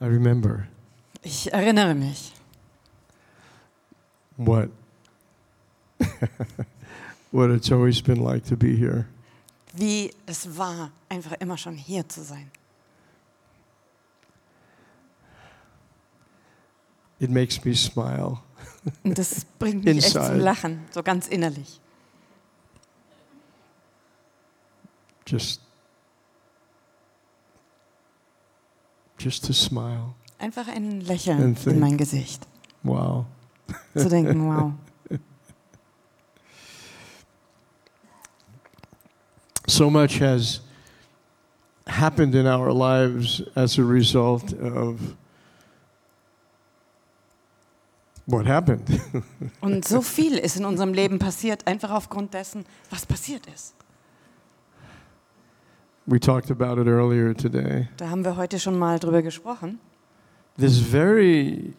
I remember Ich erinnere mich, what what it's always been like to be here. wie es war, einfach immer schon hier zu sein. It makes me smile. Und das bringt mich echt zum Lachen, so ganz innerlich. Just just to smile. Einfach ein Lächeln think. in mein Gesicht. Wow. Zu denken, wow. So much has happened in our lives as a result of what happened. Und so viel ist in unserem Leben passiert, einfach aufgrund dessen, was passiert ist. We talked about it earlier today. Da haben wir heute schon mal drüber gesprochen. This very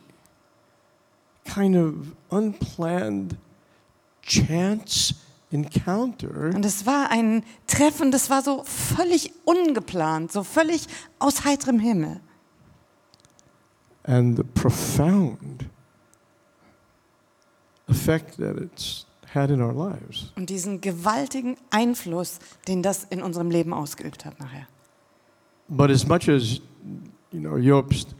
kind of unplanned chance encounter Und es war ein Treffen, das war so völlig ungeplant, so völlig aus heiterem Himmel. and the profound effect that it's had in our lives. Und diesen gewaltigen Einfluss, den das in unserem Leben ausgeübt hat nachher. But as much as you know, Jobst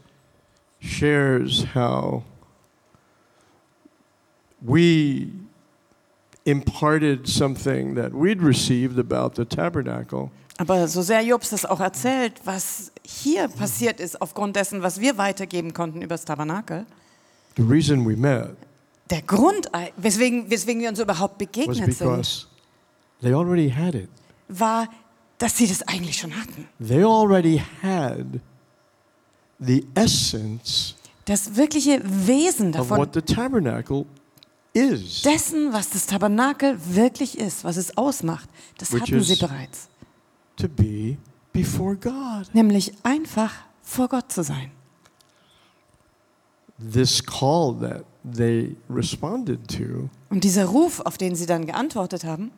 shares how we imparted something that we'd received about the tabernacle, Aber so sehr Jobs das auch erzählt, was hier passiert ist, aufgrund dessen, was wir weitergeben konnten über das Tabernakel, the reason we met der Grund, weswegen, weswegen wir uns überhaupt begegnet sind, because they already had it. war, dass sie das eigentlich schon hatten. They already had the essence Das wirkliche Wesen of davon, what the tabernacle is. dessen, was das Tabernakel wirklich ist, was es ausmacht, das hatten sie bereits. to be before God. Nämlich einfach vor Gott zu sein. This call that they responded to Und dieser Ruf, auf den sie dann geantwortet haben,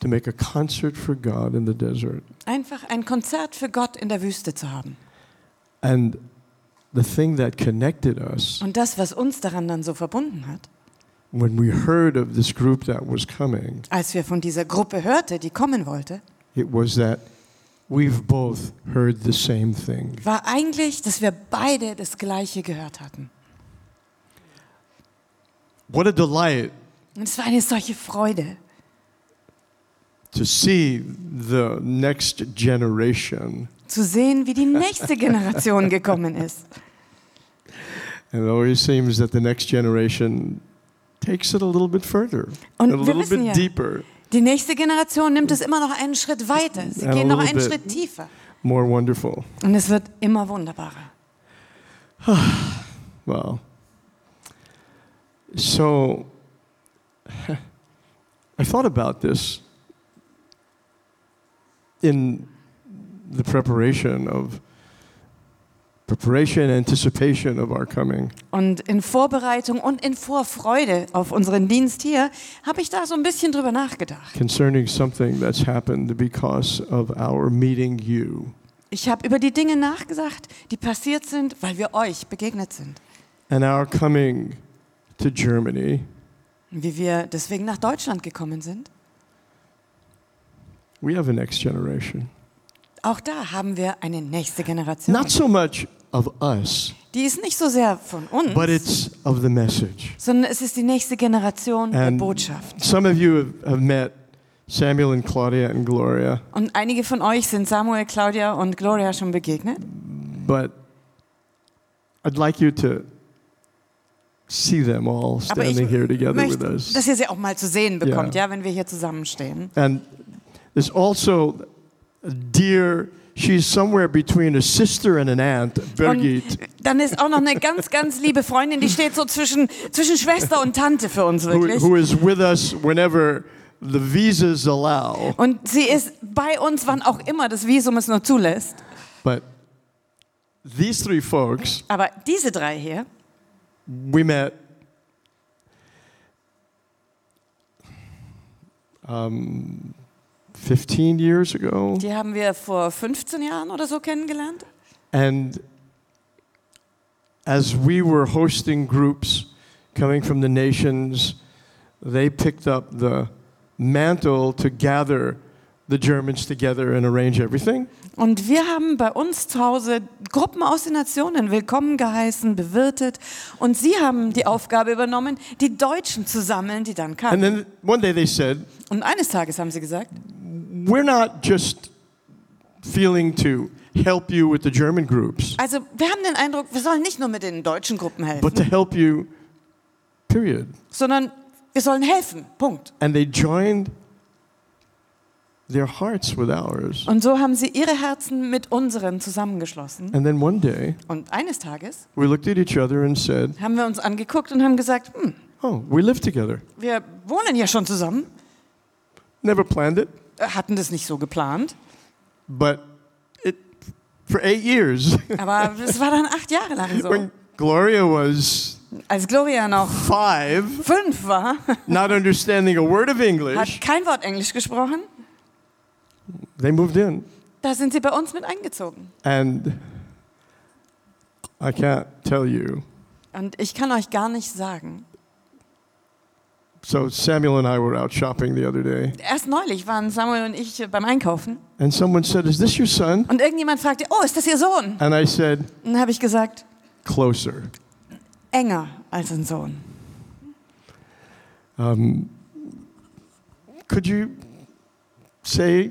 to make a concert for God in the desert. einfach ein Konzert für Gott in der Wüste zu haben. And the thing that connected us Und das, was uns daran dann so verbunden hat, when we heard of this group that was coming, als wir von dieser Gruppe hörte, die kommen wollte, it was that we've both heard the same thing. war eigentlich, dass wir beide das Gleiche gehört hatten. What a delight Und es war eine solche Freude, to see the next generation. zu sehen, wie die nächste Generation gekommen ist. And it always seems that the next generation takes it a little bit further, Und a little bit ja, deeper, die nächste Generation nimmt es immer noch einen Schritt weiter. Sie gehen noch einen. Schritt tiefer. more wonderful. Und es wird immer wunderbarer. Wow. So I thought about this in the preparation of preparation anticipation of our coming. Und in Vorbereitung und in Vorfreude auf unseren Dienst hier habe ich da so ein bisschen drüber nachgedacht. concerning something that's happened because of our meeting you. Ich habe über die Dinge nachgedacht, die passiert sind, weil wir euch begegnet sind. And our coming to Germany, Wie wir deswegen nach Deutschland gekommen sind. we have a next generation. Auch da haben wir eine nächste Generation. Not so much of us, Die ist nicht so sehr von uns, but it's of the message. sondern es ist die nächste Generation der And Botschaft. some of you have, have met Samuel and Claudia and Gloria, Und einige von euch sind Samuel, Claudia und Gloria schon begegnet. but I'd like you to see them all Aber ich standing here together with möchte, us. dass ihr sie auch mal zu sehen bekommt, Ja. ja, wenn wir hier zusammenstehen. And there's also a dear, she's somewhere between a sister and an aunt, Birgit, Und dann ist auch noch eine ganz, ganz liebe Freundin, die steht so zwischen, zwischen Schwester und Tante für uns who, wirklich. who is with us whenever the visas allow. Und sie ist bei uns, wann auch immer das Visum es nur zulässt. But these three folks, Aber diese drei hier, we met um, 15 years ago. die haben wir vor 15 Jahren oder so kennengelernt. And as we were hosting groups coming from the nations, they picked up the mantle to gather the Germans together and arrange everything. Und wir haben bei uns zu Hause Gruppen aus den Nationen willkommen geheißen, bewirtet. Und sie haben die Aufgabe übernommen, die Deutschen zu sammeln, die dann And kamen. then one day they said, Und eines Tages haben sie gesagt, We're not just feeling to help you with the German groups, also wir haben den Eindruck, wir sollen nicht nur mit den deutschen Gruppen helfen, but to help you, period. sondern wir sollen helfen. Punkt. And they joined their hearts with ours. Und so haben sie ihre Herzen mit unseren zusammengeschlossen. And then one day Und eines Tages we looked at each other and said, haben wir uns angeguckt und haben gesagt, hm, Oh, we live together. wir wohnen ja schon zusammen, Never planned it, äh, hatten das nicht so geplant, but it, for eight years, aber es war dann acht Jahre lang so. when Gloria was Als Gloria noch five, fünf war, not understanding a word of hat English, kein Wort Englisch gesprochen, they moved in. da sind sie bei uns mit eingezogen. And I can't tell you. Und ich kann euch gar nicht sagen. So Samuel and I were out shopping the other day, Erst neulich waren Samuel und ich beim Einkaufen and someone said, Is this your son? und irgendjemand fragte, oh, ist das Ihr Sohn? And I said, Und dann habe ich gesagt, Closer. enger als ein Sohn. Um, could you say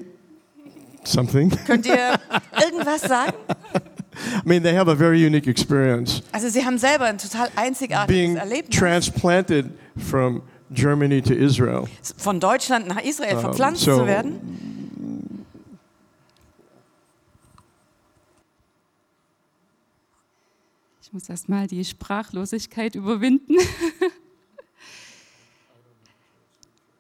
something? Könnt ihr irgendwas sagen? I mean, they have a very unique experience Also sie haben selber ein total einzigartiges being Erlebnis. transplanted from Germany to Israel. Von Deutschland nach Israel verpflanzt so- zu werden. Ich muss erst mal die Sprachlosigkeit überwinden.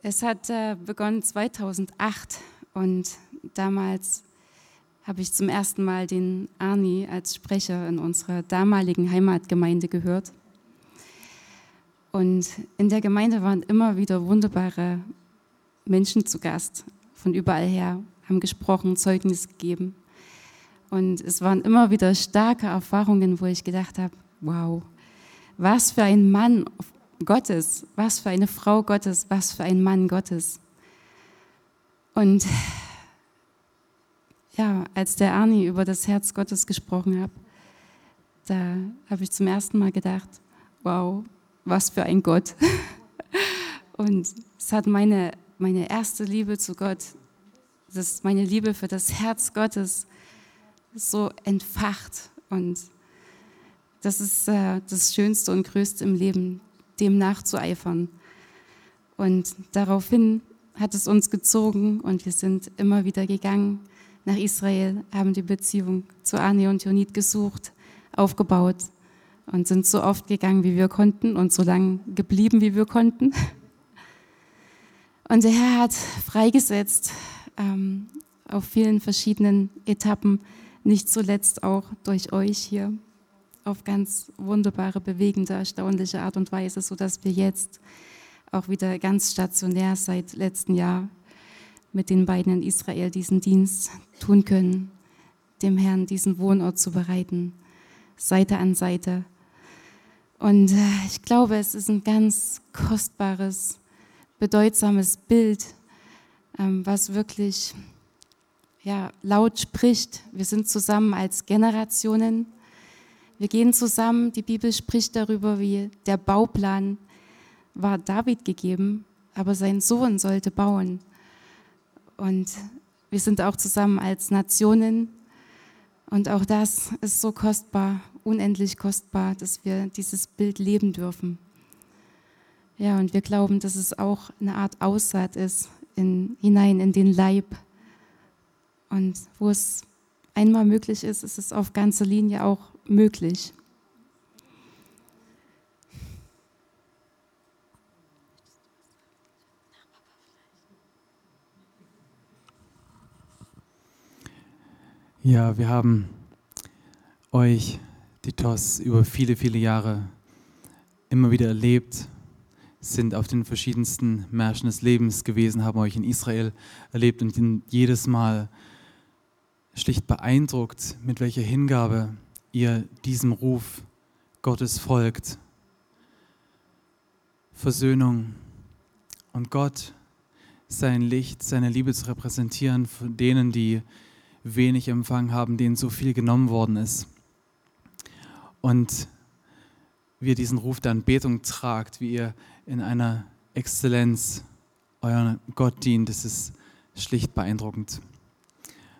es hat äh, begonnen 2008 und damals habe ich zum ersten Mal den Arni als Sprecher in unserer damaligen Heimatgemeinde gehört. Und in der Gemeinde waren immer wieder wunderbare Menschen zu Gast, von überall her, haben gesprochen, Zeugnis gegeben. Und es waren immer wieder starke Erfahrungen, wo ich gedacht habe, wow, was für ein Mann Gottes, was für eine Frau Gottes, was für ein Mann Gottes. Und ja, als der Arni über das Herz Gottes gesprochen hat, da habe ich zum ersten Mal gedacht, wow, was für ein Gott. Und es hat meine, meine erste Liebe zu Gott, das, meine Liebe für das Herz Gottes, so entfacht. Und das ist äh, das Schönste und Größte im Leben, dem nachzueifern. Und daraufhin hat es uns gezogen und wir sind immer wieder gegangen nach Israel, haben die Beziehung zu Arne und Jonit gesucht, aufgebaut und sind so oft gegangen, wie wir konnten und so lange geblieben, wie wir konnten. Und der Herr hat freigesetzt ähm, auf vielen verschiedenen Etappen, nicht zuletzt auch durch euch hier auf ganz wunderbare, bewegende, erstaunliche Art und Weise, sodass wir jetzt auch wieder ganz stationär seit letztem Jahr mit den beiden in Israel diesen Dienst tun können, dem Herrn diesen Wohnort zu bereiten, Seite an Seite. Und äh, ich glaube, es ist ein ganz kostbares, bedeutsames Bild, ähm, was wirklich ja, laut spricht. Wir sind zusammen als Generationen. Wir gehen zusammen. Die Bibel spricht darüber, wie der Bauplan war David gegeben, aber sein Sohn sollte bauen. Und wir sind auch zusammen als Nationen. Und auch das ist so kostbar, unendlich kostbar, dass wir dieses Bild leben dürfen. Ja, und wir glauben, dass es auch eine Art Aussaat ist in, hinein in den Leib. Und wo es einmal möglich ist, ist es auf ganzer Linie auch möglich. Ja, wir haben euch, die TOS, über viele, viele Jahre immer wieder erlebt, sind auf den verschiedensten Märschen des Lebens gewesen, haben euch in Israel erlebt und jedes Mal schlicht beeindruckt, mit welcher Hingabe ihr diesem Ruf Gottes folgt. Versöhnung und Gott, sein Licht, seine Liebe zu repräsentieren von denen, die wenig empfangen haben, denen so viel genommen worden ist. Und wie ihr diesen Ruf der Anbetung tragt, wie ihr in einer Exzellenz euren Gott dient, das ist schlicht beeindruckend.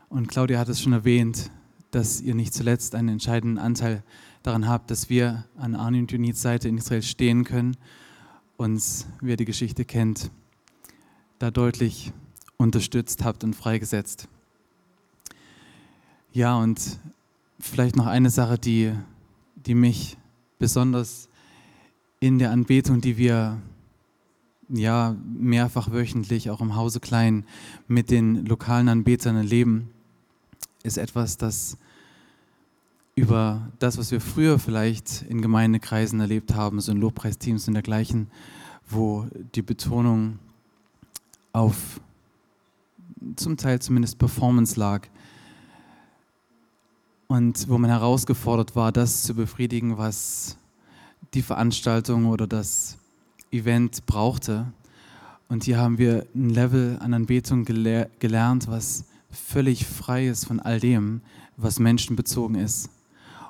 Und Claudia hat es schon erwähnt, dass ihr nicht zuletzt einen entscheidenden Anteil daran habt, dass wir an Arne und Junits Seite in Israel stehen können, uns, wer die Geschichte kennt, da deutlich unterstützt habt und freigesetzt. Ja, und vielleicht noch eine Sache, die, die mich besonders in der Anbetung, die wir ja mehrfach wöchentlich auch im Hause Klein mit den lokalen Anbetern erleben, ist etwas, das über das, was wir früher vielleicht in Gemeindekreisen erlebt haben, so in Lobpreisteams und dergleichen, wo die Betonung auf zum Teil zumindest Performance lag, und wo man herausgefordert war, das zu befriedigen, was die Veranstaltung oder das Event brauchte. Und hier haben wir ein Level an Anbetung gele gelernt, was völlig frei ist von all dem, was menschenbezogen ist.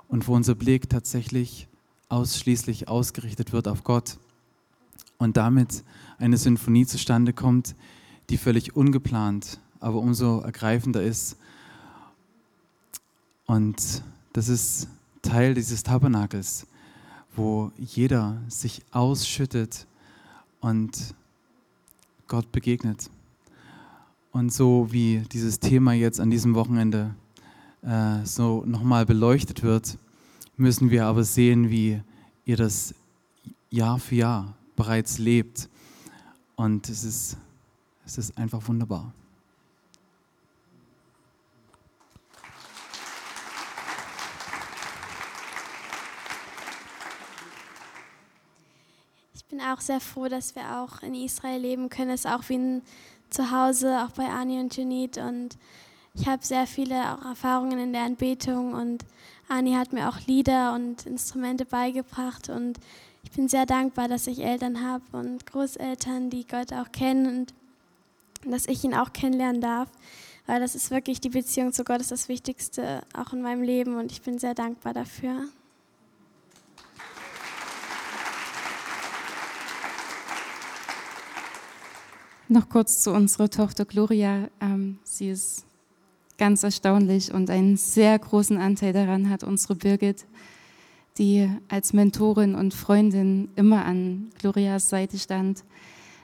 Und wo unser Blick tatsächlich ausschließlich ausgerichtet wird auf Gott. Und damit eine Sinfonie zustande kommt, die völlig ungeplant, aber umso ergreifender ist, und das ist Teil dieses Tabernakels, wo jeder sich ausschüttet und Gott begegnet. Und so wie dieses Thema jetzt an diesem Wochenende äh, so nochmal beleuchtet wird, müssen wir aber sehen, wie ihr das Jahr für Jahr bereits lebt. Und es ist, es ist einfach wunderbar. bin auch sehr froh, dass wir auch in Israel leben können. Es ist auch wie ein Zuhause, auch bei Ani und Junit. Und ich habe sehr viele auch Erfahrungen in der Anbetung und Ani hat mir auch Lieder und Instrumente beigebracht und ich bin sehr dankbar, dass ich Eltern habe und Großeltern, die Gott auch kennen und dass ich ihn auch kennenlernen darf, weil das ist wirklich die Beziehung zu Gott ist das Wichtigste auch in meinem Leben und ich bin sehr dankbar dafür. Noch kurz zu unserer Tochter Gloria. Ähm, sie ist ganz erstaunlich und einen sehr großen Anteil daran hat unsere Birgit, die als Mentorin und Freundin immer an Glorias Seite stand,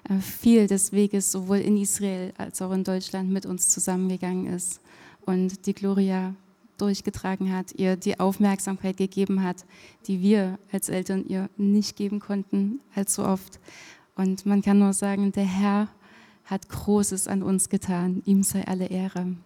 äh, viel des Weges sowohl in Israel als auch in Deutschland mit uns zusammengegangen ist und die Gloria durchgetragen hat, ihr die Aufmerksamkeit gegeben hat, die wir als Eltern ihr nicht geben konnten allzu oft. Und man kann nur sagen, der Herr hat Großes an uns getan. Ihm sei alle Ehre.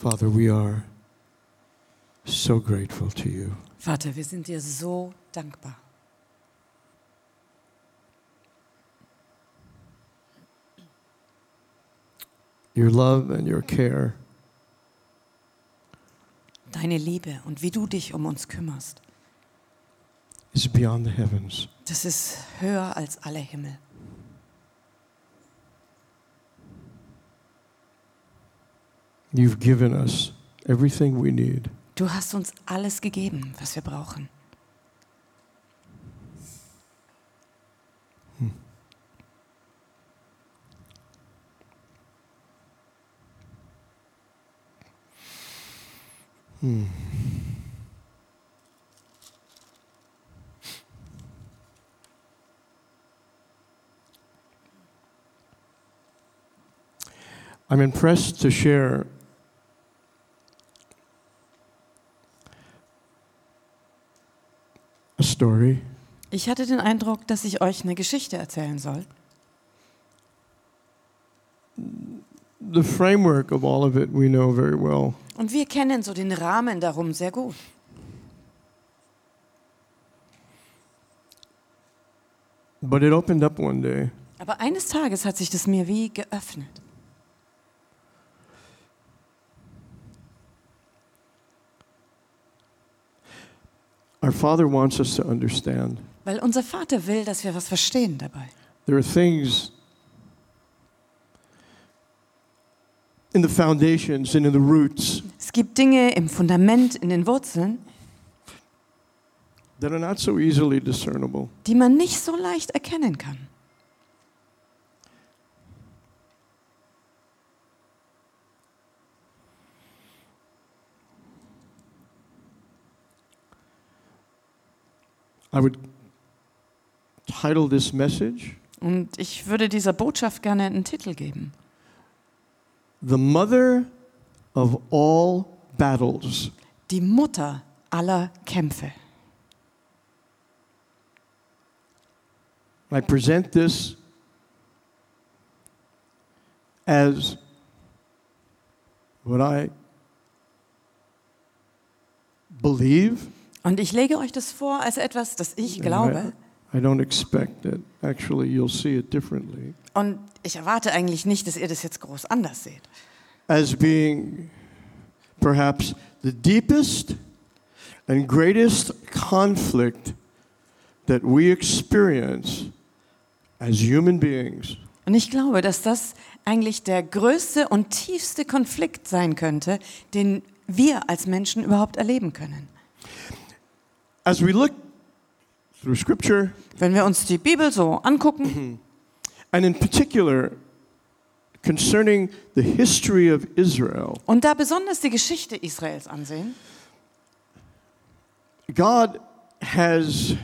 Father, we are so grateful to you. Vater, wir sind dir so dankbar. Your love and your care Deine Liebe und wie du dich um uns kümmerst, is beyond the heavens. das ist höher als alle Himmel. You've given us everything we need. Du hast uns alles gegeben, was wir brauchen. Hm. Hm. I'm impressed to share story Ich hatte den Eindruck, dass ich euch eine Geschichte erzählen soll. the framework of all of it we know very well. Und wir kennen so den Rahmen darum sehr gut. But it opened up one day. Aber eines Tages hat sich das mir wie geöffnet. Our Father wants us to understand Weil unser Vater will, dass wir was verstehen dabei. there are things in the foundations and in the roots Es gibt Dinge im Fundament, in den Wurzeln, that are not so easily discernible. die man nicht so leicht erkennen kann. I would title this message Und ich würde dieser Botschaft gerne einen Titel geben. The Mother of All Battles. Die Mutter aller Kämpfe. I present this as what I believe. Und ich lege euch das vor als etwas, das ich glaube. I, I don't expect that actually you'll see it differently. Und ich erwarte eigentlich nicht, dass ihr das jetzt groß anders seht. As being perhaps the deepest and greatest conflict that we experience as human beings. Und ich glaube, dass das eigentlich der größte und tiefste Konflikt sein könnte, den wir als Menschen überhaupt erleben können. As we look through Scripture, Wenn wir uns die Bibel so angucken, and in particular concerning the history of Israel, und da besonders die Geschichte Israels ansehen, God has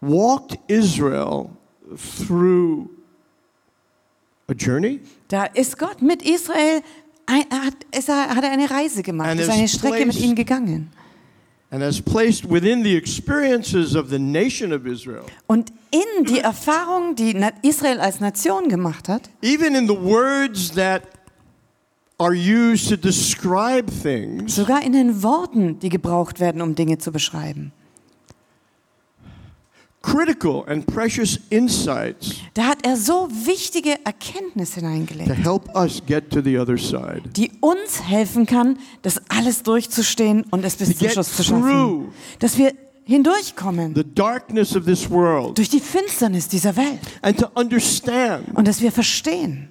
walked Israel through a journey. da ist Gott mit Israel, ein, er hat, er, hat er eine Reise gemacht, And ist eine Strecke mit ihnen gegangen. and has placed within the experiences of the nation of Israel, Und in die Erfahrung, die Israel als Nation gemacht hat, even in the words that are used to describe things, sogar in den Worten, die gebraucht werden, um Dinge zu beschreiben, critical and precious insights da hat er so wichtige Erkenntnisse to hineingelegt. help us get to the other side. die uns helfen kann, das alles durchzustehen und es bis To zum Schluss zu schaffen. through Dass wir hindurchkommen the darkness of this world durch die Finsternis dieser Welt and to understand und dass wir verstehen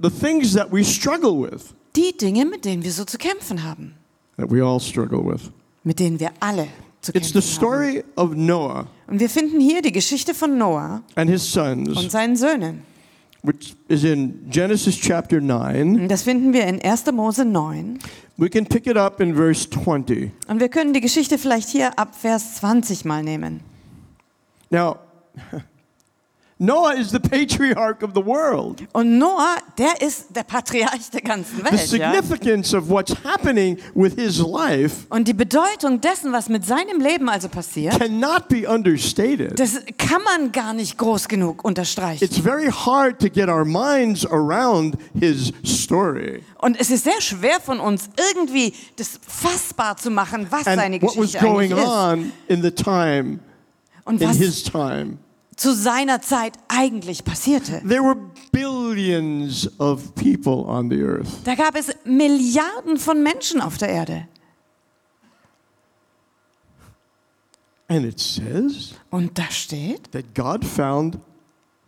the things that we struggle with, die Dinge, mit denen wir so zu kämpfen haben, that we all struggle with. mit denen wir alle zu It's the story of Noah Und wir finden hier die Geschichte von Noah and his und sons, seinen Söhnen. which is in Genesis chapter 9. Und das finden wir in 1. Mose 9. We can pick it up in verse 20. Und wir können die Geschichte vielleicht hier ab Vers 20 mal nehmen. Now, Noah is the patriarch of the world. Und Noah, der ist der Patriarch der ganzen The Welt. Ja? significance of what's happening with his life Und die Bedeutung dessen, was mit seinem Leben also passiert, cannot be understated. Das kann man gar nicht groß genug unterstreichen. It's very hard to get our minds around his story Und es ist sehr schwer von uns irgendwie das fassbar zu machen, was seine and what was Geschichte eigentlich going ist on in the time, und in was his time. Zu seiner Zeit eigentlich passierte. There were billions of people on the earth. Da gab es Milliarden von Menschen auf der Erde. And it says Und da steht, that God found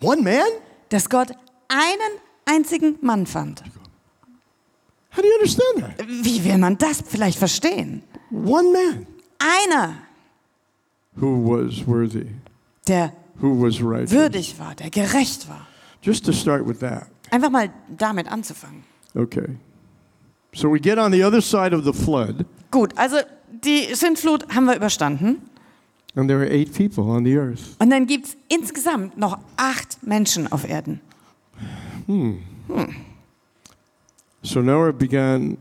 one man? dass Gott einen einzigen Mann fand. How do you understand that? Wie will man das vielleicht verstehen? One man Einer, who was worthy, der. Würdig war, der gerecht war. Just to start with that. Einfach mal damit anzufangen. Okay. So we get on the other side of the flood, Gut, also die Sintflut haben wir überstanden. and there are eight people on the earth. Und dann gibt es insgesamt noch acht Menschen auf Erden. Hmm. Hm. So Noah began,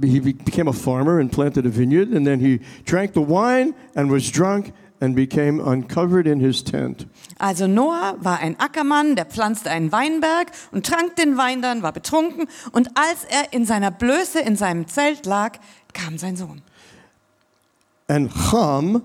he became a farmer and planted a vineyard, and then he drank the wine and was drunk and became uncovered in his tent. Also Noah war ein Ackermann, der pflanzte einen Weinberg und trank den Wein dann, war betrunken. Und als er in seiner Blöße in seinem Zelt lag, kam sein Sohn. And Ham,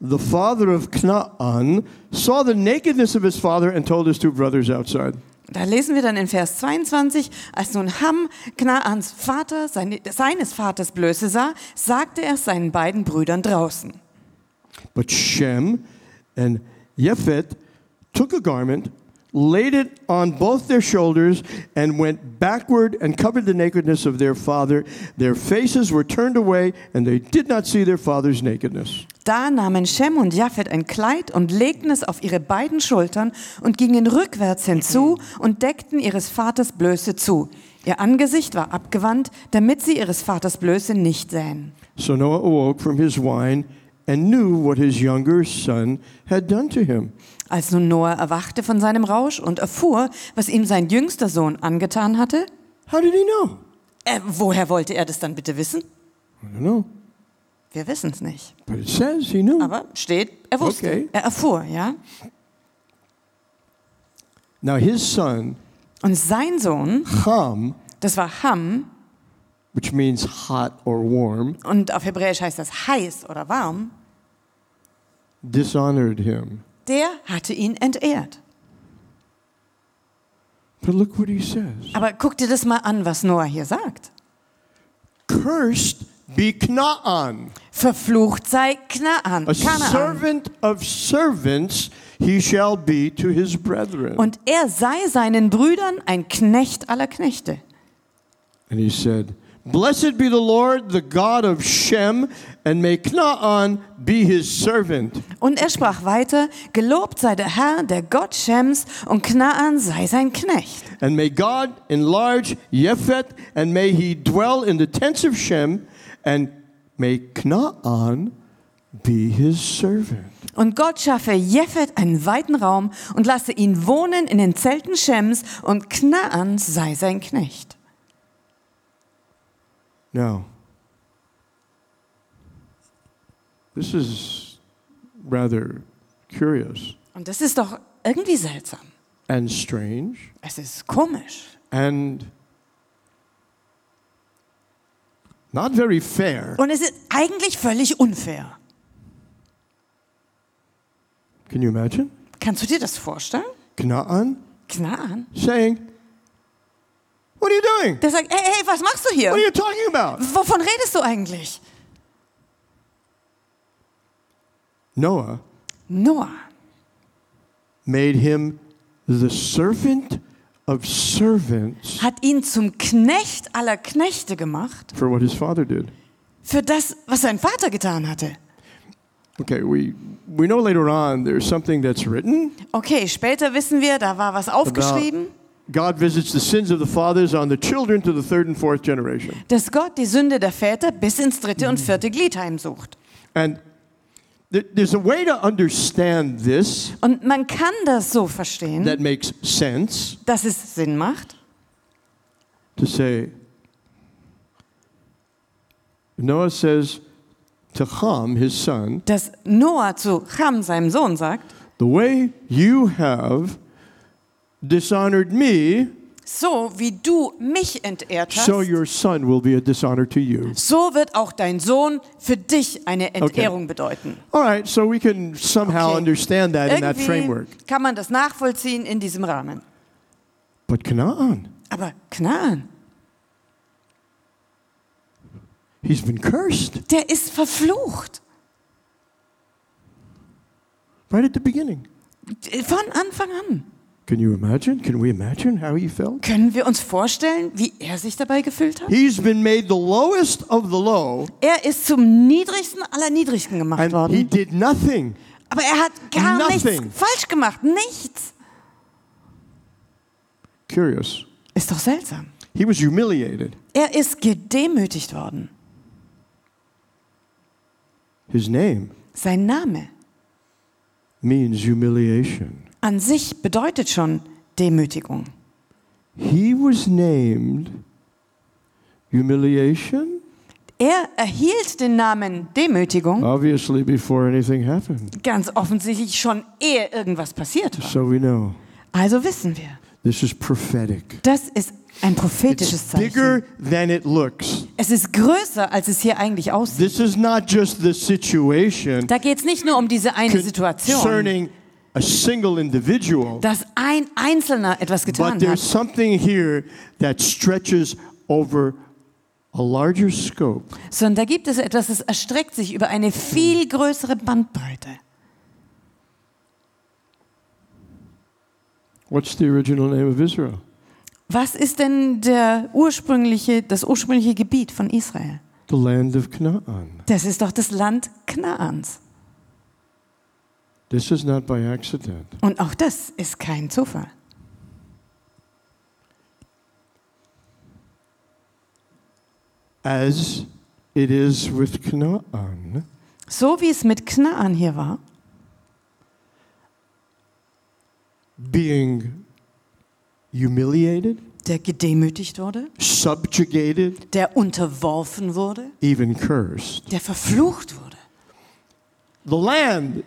the father of Canaan, saw the nakedness of his father and told his two brothers outside. Da lesen wir dann in Vers 22, als nun Ham, Knaans Vater, seine, seines Vaters Blöße sah, sagte er seinen beiden Brüdern draußen. But Shem and Japheth took a garment, laid it on both their shoulders, and went backward and covered the nakedness of their father. Their faces were turned away, and they did not see their father's nakedness. Da nahmen Shem und Japhet ein Kleid und legten es auf ihre beiden Schultern und gingen rückwärts hinzu und deckten ihres Vaters Blöße zu. Ihr Angesicht war abgewandt, damit sie ihres Vaters Blöße nicht sähen. So Noah awoke from his wine and knew what his younger son had done to him. Als nun Noah erwachte von seinem Rausch und erfuhr, was ihm sein jüngster Sohn angetan hatte, How did he know? äh, woher wollte er das dann bitte wissen? I don't know. Wir wissen es nicht. But it says he knew. Aber steht, er wusste, Okay. er erfuhr, ja. Now his son, Und sein Sohn, Ham, das war Ham, which means hot or warm, und auf Hebräisch heißt das heiß oder warm, dishonored him. der hatte ihn entehrt. But look what he says. Aber guck dir das mal an, was Noah hier sagt. Cursed be Canaan, Verflucht sei Knaan, a Kanaan. servant of servants he shall be to his brethren. Und er sei seinen Brüdern ein Knecht aller Knechte. And he said, Blessed be the Lord, the God of Shem, and may Canaan be his servant. Und er sprach weiter, gelobt sei der Herr, der Gott Shems, und Knaan sei sein Knecht. And may God enlarge Yephet, and may he dwell in the tents of Shem, and may Canaan be his servant. Und Gott schaffe Jephet einen weiten Raum und lasse ihn wohnen in den Zelten Shems, und Knaan sei sein Knecht. Now, this is rather curious Und das ist doch irgendwie seltsam. and strange Es ist komisch. and not very fair. Und es ist eigentlich völlig unfair. Can you imagine? Kannst du dir das vorstellen? Canaan Knaan? saying, What are you doing? Der sagt, hey, hey, was machst du hier? What are you talking about? Wovon redest du eigentlich? Noah Noah made him the servant of servants hat ihn zum Knecht aller Knechte gemacht for what his father did. für das, was sein Vater getan hatte. Okay, we, we know later on there's something that's written. Okay, später wissen wir, da war was aufgeschrieben, God visits the sins of the fathers on the children to the third and fourth generation. dass Gott die Sünde der Väter bis ins dritte und vierte Glied heimsucht. And there's a way to understand this Und man kann das so verstehen, that makes sense dass es Sinn macht, to say, Noah says to Ham, his son, dass Noah zu Cham, seinem Sohn, sagt, the way you have dishonored me, so wie du mich entehrt hast, so your son will be a dishonor to you. so wird auch dein Sohn für dich eine Entehrung bedeuten. All right, so we can somehow Okay. understand that in that framework. Irgendwie kann man das nachvollziehen in diesem Rahmen. But Canaan, Aber Knaan, he's been cursed der ist verflucht. right at the beginning. Von Anfang an. Can you imagine? Can we imagine how he felt? Können wir uns vorstellen, wie er sich dabei gefühlt hat? He's been made the lowest of the low, Er ist zum niedrigsten aller Niedrigsten gemacht and he worden. did nothing. Aber er hat gar Nothing. nichts falsch gemacht. Nichts. Curious. Ist doch seltsam. He was humiliated. Er ist gedemütigt worden. His name Sein Name means humiliation. An sich bedeutet schon Demütigung. He was named humiliation, Er erhielt den Namen Demütigung obviously, before anything happened. ganz offensichtlich schon ehe irgendwas passiert war. So we know. Also wissen wir, This is prophetic. das ist ein prophetisches It's Zeichen. bigger than it looks. Es ist größer, als es hier eigentlich aussieht. This is not just the situation Da geht es nicht nur um diese eine Situation, concerning a single individual, dass ein Einzelner etwas but getan there's hat, something here that stretches over a larger scope. sondern da gibt es etwas, das erstreckt sich über eine viel größere Bandbreite. What's the original name of Israel? Was ist denn der ursprüngliche, das ursprüngliche Gebiet von Israel? The land of Canaan. Das ist doch das Land Knaans. This is not by accident. Und auch das ist kein Zufall. As it is with Canaan, So wie es mit Knaan hier war, being humiliated, der gedemütigt wurde, subjugated, der unterworfen wurde, even cursed. der verflucht wurde. The land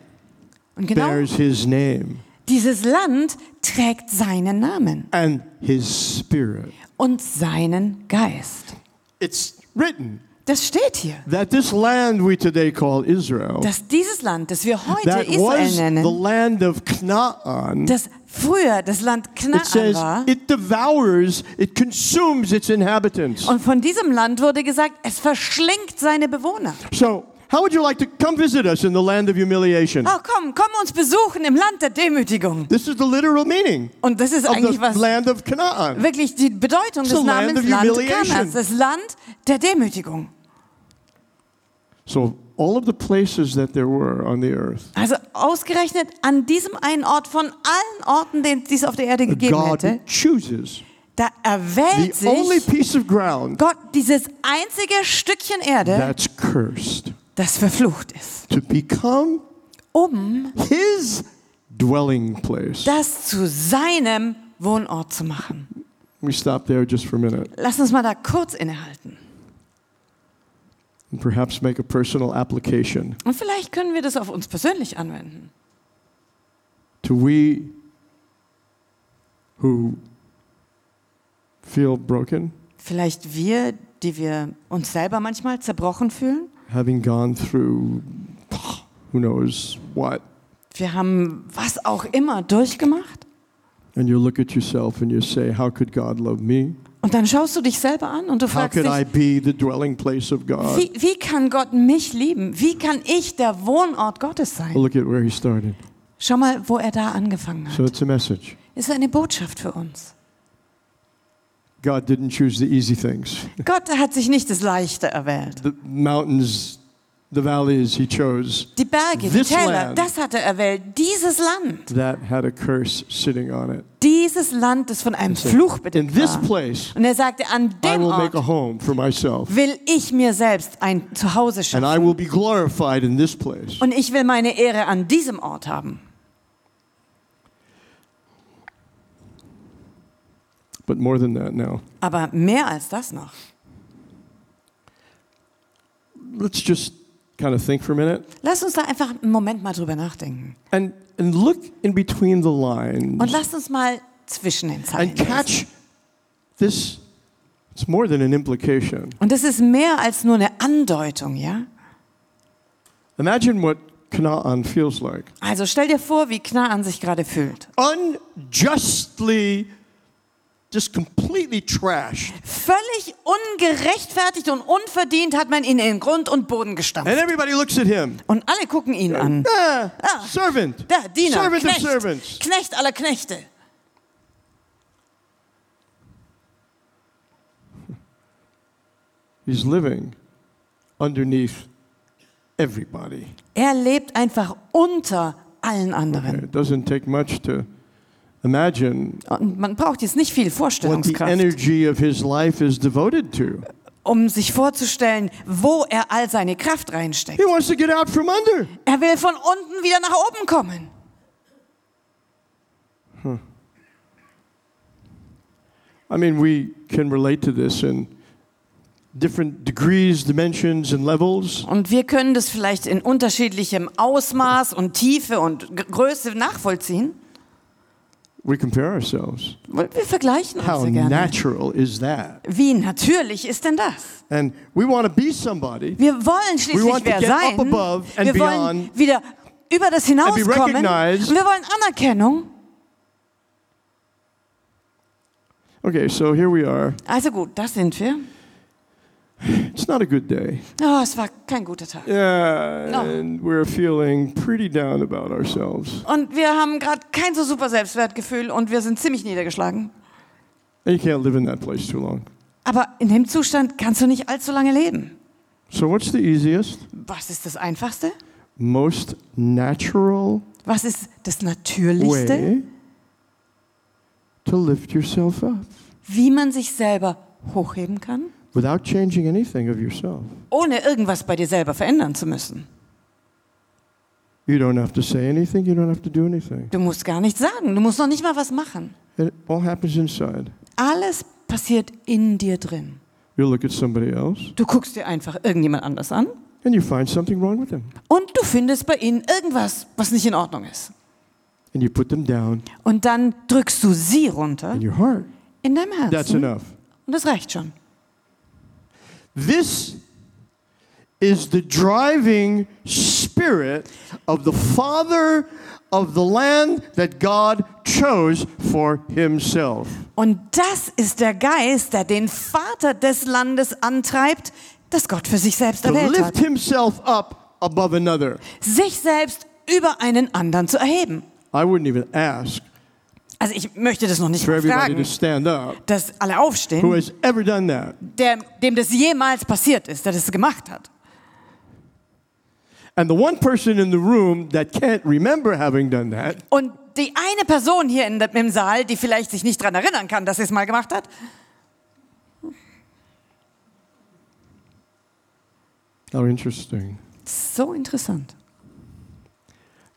Und genau bears his name dieses Land trägt seinen Namen and his spirit. und seinen Geist. It's written Das steht hier, that this land we today call Israel, dass dieses Land, das wir heute that Israel was the nennen, land of Canaan, das früher das Land it Knaan says war, it devours, it consumes its inhabitants. und von diesem Land wurde gesagt, es verschlingt seine Bewohner. So, how would you like to come visit us in the land of humiliation? Oh, komm, komm uns besuchen im Land der Demütigung. This is the literal meaning Und das ist eigentlich the was land of Canaan. wirklich die Bedeutung It's des land Namens Land humiliation. Kanaans, das Land der Demütigung. So, all of the places that there were on the earth, Also ausgerechnet an diesem einen Ort von allen Orten, den die es auf der Erde gegeben God hätte, chooses da the erwählt only sich piece of ground Gott dieses einzige Stückchen Erde, that's cursed das verflucht ist, to become um his dwelling place. das zu seinem Wohnort zu machen. Me stop there just for a minute Lass uns mal da kurz innehalten. and perhaps make a personal application. Und vielleicht können wir das auf uns persönlich anwenden. To we who feel broken, Vielleicht wir, die wir uns selber manchmal zerbrochen fühlen. Having gone through who knows what, Wir haben was auch immer durchgemacht. and you look at yourself and you say, How could God love me? Und dann schaust du dich selber an und du How fragst could I dich, be the dwelling place of God? wie, wie kann Gott mich lieben? Wie kann ich der Wohnort Gottes sein? look at where he started. Schau mal, wo er da angefangen So hat. it's a message. Ist eine Botschaft für uns. God didn't choose the easy things. Gott hat sich nicht das Leichte erwählt. The mountains, the valleys, he chose Die Berge, die This Täler, land. das hat er erwählt. Dieses Land, that had a curse sitting on it. dieses Land, das von einem So, Fluch In bedeckt this war. place, Und er sagte, an I dem will make Ort a home for myself, will ich mir selbst ein Zuhause and I schaffen. will be glorified in this place. Und ich will meine Ehre an diesem Ort haben. But more than that, now, Aber mehr als das noch. let's just kind of think for a minute Lass uns da einfach einen Moment mal drüber nachdenken. and, and look in between the lines Und lasst uns mal zwischen den Zeilen and lesen. catch this. It's more than an implication. Und das ist mehr als nur eine Andeutung, ja? Imagine what Canaan feels like. Also stell dir vor, wie Knaan sich gerade fühlt. Unjustly, just completely trashed. Völlig ungerechtfertigt und unverdient hat man ihn in Grund und Boden gestampft. And everybody looks at him. Und alle gucken ihn an. Ah, Ah. servant. Der Diener, servant of Knecht, servants. Knecht aller Knechte. He's living underneath everybody. Er lebt einfach unter allen anderen. It doesn't take much to Imagine man braucht jetzt nicht viel what the Vorstellungskraft, energy of his life is devoted to. um sich vorzustellen, wo er all seine Kraft reinsteckt. He wants to get out from under. Er will von unten wieder nach oben kommen. I mean, we can relate to this in different degrees, dimensions, and levels. Und wir können das vielleicht in unterschiedlichem Ausmaß und Tiefe und G- Größe nachvollziehen. We compare ourselves. Wir vergleichen uns How sehr gerne. natural is that? Wie natürlich ist denn das? And we want to be somebody Wir wollen schließlich We want to wer get up sein. above and Wir wollen beyond wieder über das hinauskommen. Und wir wollen Anerkennung. Okay, so here we are. Also gut, das sind wir. It's not a good day. Oh, es war kein guter Tag. Yeah, No. and we're feeling pretty down about ourselves. Und wir haben gerade kein so super Selbstwertgefühl und wir sind ziemlich niedergeschlagen. And you can't live in that place too long. Aber in dem Zustand kannst du nicht allzu lange leben. So, what's the easiest, Was ist das Einfachste? most natural Was ist das Natürlichste? way to lift yourself up Wie man sich selber hochheben kann, without changing anything of yourself? ohne irgendwas bei dir selber verändern zu müssen. You don't have to say anything, you don't have to do anything. Du musst gar nichts sagen, du musst noch nicht mal was machen. It all happens inside. Alles passiert in dir drin. You look at somebody else Du guckst dir einfach irgendjemand anders an and you find something wrong with them. und du findest bei ihnen irgendwas, was nicht in Ordnung ist. And you put them down Und dann drückst du sie runter in your heart. in deinem That's Herzen. enough. Und das reicht schon. This is the driving spirit of the father of the land that God chose for himself. Und das ist der Geist, der den Vater des Landes antreibt, das Gott für sich selbst To erwählt lift hat. himself up above another. Sich selbst über einen anderen zu erheben. I wouldn't even ask Also ich möchte das noch nicht for fragen, up dass alle who aufstehen, has ever done that. der, dem das jemals passiert ist, der das gemacht hat. And the one person in the room that can't remember having done that Und die eine Person hier in, im Saal, die vielleicht sich nicht daran erinnern kann, dass sie es mal gemacht hat, How interesting. so interessant.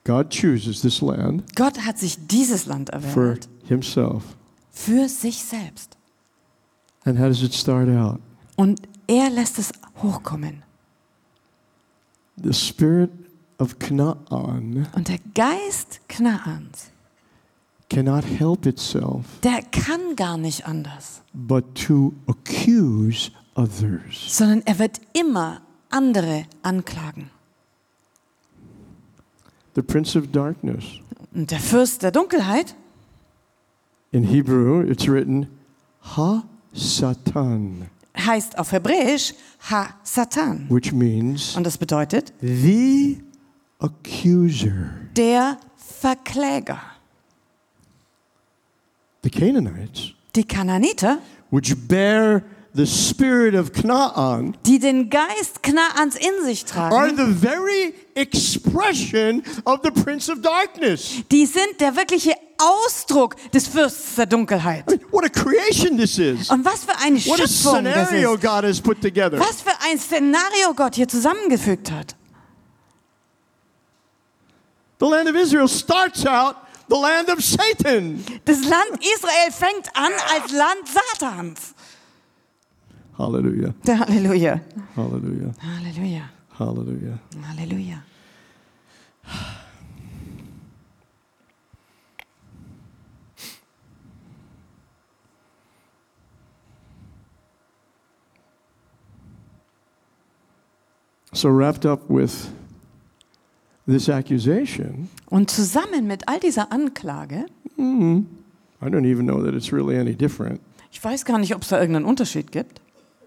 God chooses this land Gott hat sich dieses Land for erwählt himself. für sich selbst. And how does it start out? Und er lässt es hochkommen. The spirit of Canaan Und der Geist Knaans, cannot help itself der kann gar nicht anders, but to accuse others. sondern er wird immer andere anklagen. The prince of darkness. Und der Fürst der Dunkelheit, In Hebrew, it's written Ha Satan, heißt auf Hebräisch Ha-Satan. which means Und das bedeutet the accuser. der Verkläger. The Canaanites, Die Kananiter, which bear the spirit of Canaan, die den Geist Knaans in sich are tragen, the very expression of the prince of darkness. die sind der wirkliche Ausdruck des Fürsts der Dunkelheit. I mean, what a creation this is. Und was für eine What a Schöpfung das scenario ist. God has put together. Was für ein Szenario Gott hier zusammengefügt hat. The land of Israel starts out the land of Satan. Das Land Israel fängt an als Land Satans. Hallelujah. Der Halleluja. Hallelujah. Halleluja. Hallelujah. Halleluja. So, wrapped up with this accusation, Und zusammen mit all dieser Anklage, I don't even know that it's really any different, ich weiß gar nicht, ob es da irgendeinen Unterschied gibt,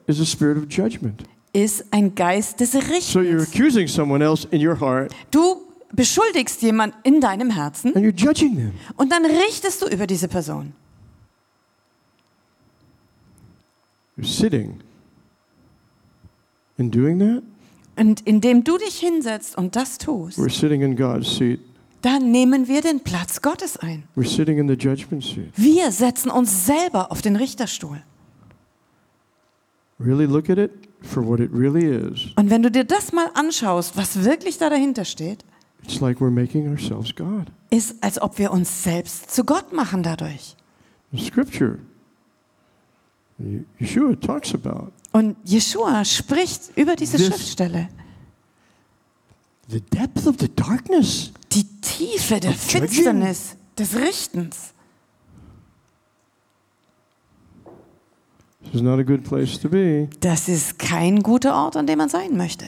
is a spirit of judgment. ist ein Geist des So, you're Richtens. accusing someone else in your heart Du beschuldigst jemand in deinem Herzen and you're judging them. und dann richtest du über diese Person. You're sitting and doing that. Und indem du dich hinsetzt und das tust, We're sitting in God's seat dann nehmen wir den Platz Gottes ein. We're sitting in the judgment seat. Wir setzen uns selber auf den Richterstuhl. Really look at it for what it really is. Und wenn du dir das mal anschaust, was wirklich da dahinter steht, It's like we're making ourselves God. ist, als ob wir uns selbst zu Gott machen dadurch. The scripture, Ye- Yeshua talks about Und Jeshua spricht über diese This- Schriftstelle. the depth of the darkness. Die Tiefe der Of judging. Finsternis, des Richtens. This is not a good place to be. Das ist kein guter Ort, an dem man sein möchte.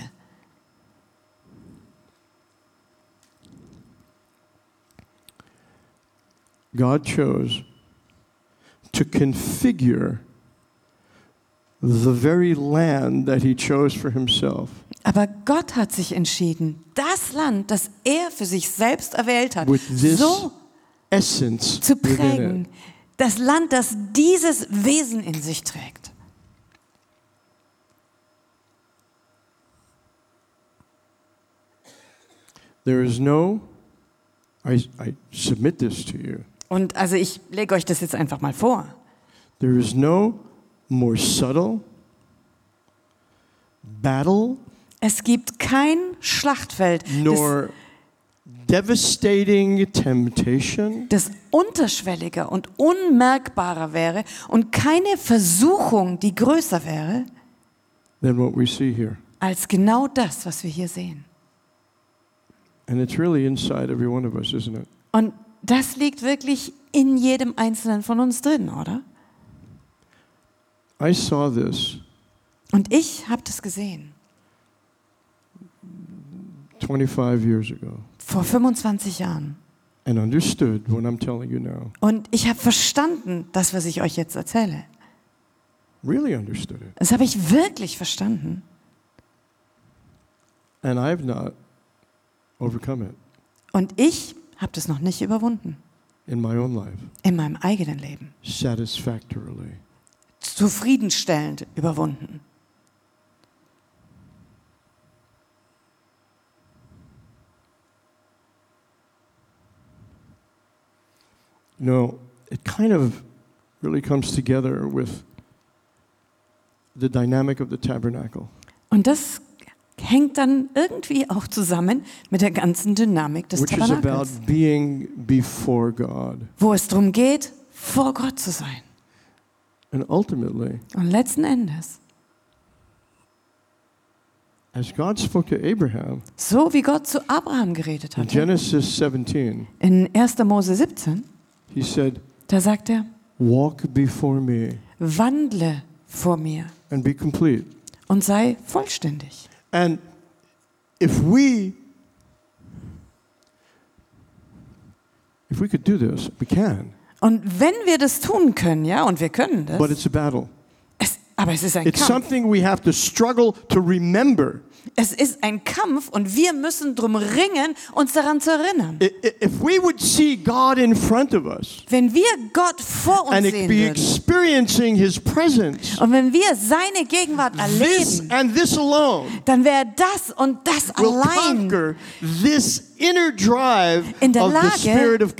God chose to configure the very land that he chose for himself Aber Gott hat sich entschieden, das Land, das er für sich selbst erwählt hat, so essence zu prägen. Das Land, das dieses Wesen in sich trägt. There is no, I, I submit this to you, Und also ich lege euch das jetzt einfach mal vor. there is no more subtle battle Es gibt kein Schlachtfeld, das, nor devastating temptation das unterschwelliger und unmerkbarer wäre und keine Versuchung, die größer wäre, than what we see here. als genau das, was wir hier sehen. And it's really inside every one of us, isn't it? Und das liegt wirklich in jedem Einzelnen von uns drin, oder? I saw this Und ich habe das gesehen. 25 years ago Vor 25 Jahren. and understood what I'm telling you now. Und ich habe verstanden, das, was ich euch jetzt erzähle. Really understood it. Das habe ich wirklich verstanden. And I've not overcome it Und ich habe das noch nicht überwunden. in my own life In meinem eigenen Leben. satisfactorily. Zufriedenstellend überwunden. You know, it kind of really comes together with the dynamic of the tabernacle. Und das hängt dann irgendwie auch zusammen mit der ganzen Dynamik des which is about Tabernakels, being before God. wo es darum geht, vor Gott zu sein. And ultimately, Und letzten Endes, as God spoke to Abraham so wie Gott zu Abraham geredet in hat, Genesis 17, in 1. Mose 17, he said, da sagt er, Walk before me wandle vor mir and be complete. und sei vollständig. And if we if we could do this, we can. Und wenn wir das tun können, ja, und wir können das. But it's a battle. es, aber es ist ein It's Kampf. something we have to struggle to remember. Es ist ein Kampf und wir müssen drum ringen, uns daran zu erinnern. I- i- If we would see God in front of us Wenn wir Gott vor uns and sehen be experiencing His presence, und wenn wir seine Gegenwart this erleben, and this alone dann wäre das und das allein this inner drive In der of the Lage- spirit of